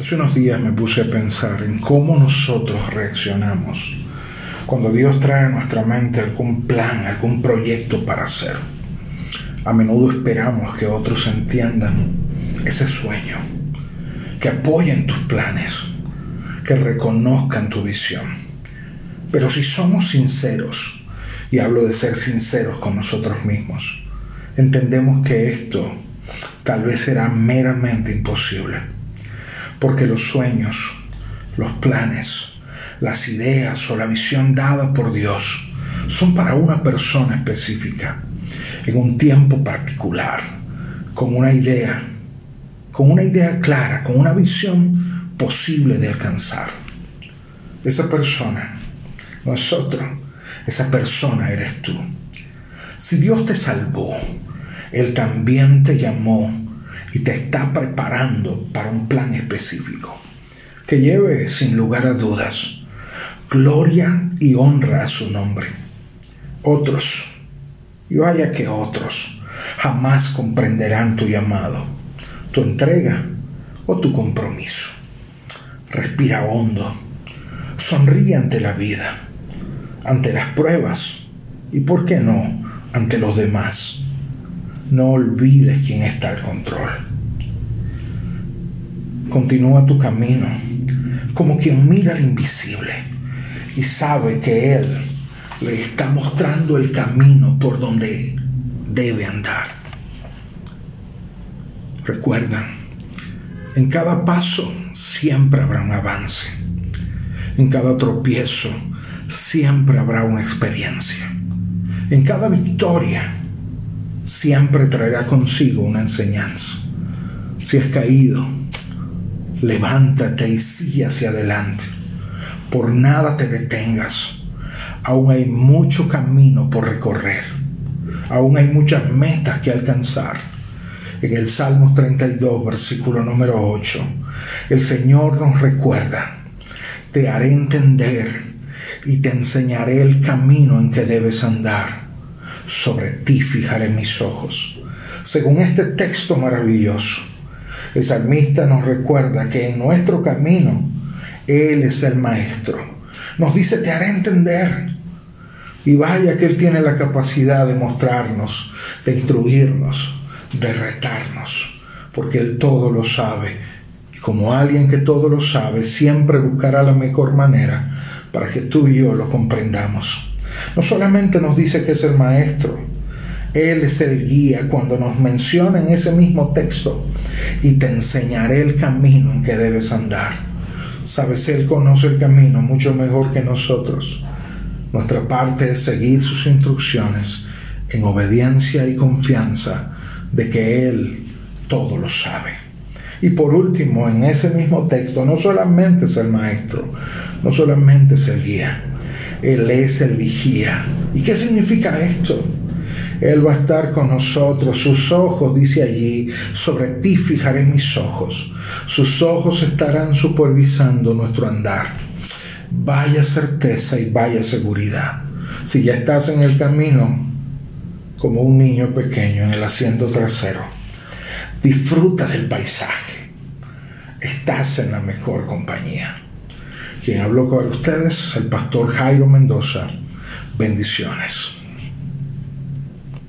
Hace unos días me puse a pensar en cómo nosotros reaccionamos cuando Dios trae a nuestra mente algún plan, algún proyecto para hacer. A menudo esperamos que otros entiendan ese sueño, que apoyen tus planes, que reconozcan tu visión. Pero si somos sinceros, y hablo de ser sinceros con nosotros mismos, entendemos que esto tal vez será meramente imposible porque los sueños, los planes, las ideas o la visión dada por Dios son para una persona específica, en un tiempo particular, con una idea, con una idea clara, con una visión posible de alcanzar. Esa persona nosotros, esa persona eres tú. Si Dios te salvó, Él también te llamó y te está preparando para un plan específico que lleve sin lugar a dudas gloria y honra a su nombre. Otros, y vaya que otros, jamás comprenderán tu llamado, tu entrega o tu compromiso. Respira hondo, sonríe ante la vida, ante las pruebas y, ¿por qué no?, ante los demás no olvides quién está al. Continúa tu camino como quien mira al invisible y sabe que Él le está mostrando el camino por donde debe andar. Recuerda, en cada paso siempre habrá un avance. En cada tropiezo siempre habrá una experiencia. En cada victoria siempre traerá consigo una enseñanza. Si has caído, levántate y sigue hacia adelante. Por nada te detengas. Aún hay mucho camino por recorrer. Aún hay muchas metas que alcanzar. En el Salmos 32, versículo número 8, el Señor nos recuerda, te haré entender y te enseñaré el camino en que debes andar sobre ti fijaré mis ojos. Según este texto maravilloso, el salmista nos recuerda que en nuestro camino Él es el Maestro. Nos dice, te haré entender. Y vaya que Él tiene la capacidad de mostrarnos, de instruirnos, de retarnos, porque Él todo lo sabe. Y como alguien que todo lo sabe, siempre buscará la mejor manera para que tú y yo lo comprendamos. No solamente nos dice que es el maestro, Él es el guía cuando nos menciona en ese mismo texto y te enseñaré el camino en que debes andar. Sabes, Él conoce el camino mucho mejor que nosotros. Nuestra parte es seguir sus instrucciones en obediencia y confianza de que Él todo lo sabe. Y por último, en ese mismo texto, no solamente es el maestro, no solamente es el guía, él es el vigía. ¿Y qué significa esto? Él va a estar con nosotros. Sus ojos, dice allí, sobre ti fijaré mis ojos. Sus ojos estarán supervisando nuestro andar. Vaya certeza y vaya seguridad. Si ya estás en el camino, como un niño pequeño en el asiento trasero, disfruta del paisaje. Estás en la mejor compañía. Quien habló con ustedes, el pastor Jairo Mendoza. Bendiciones.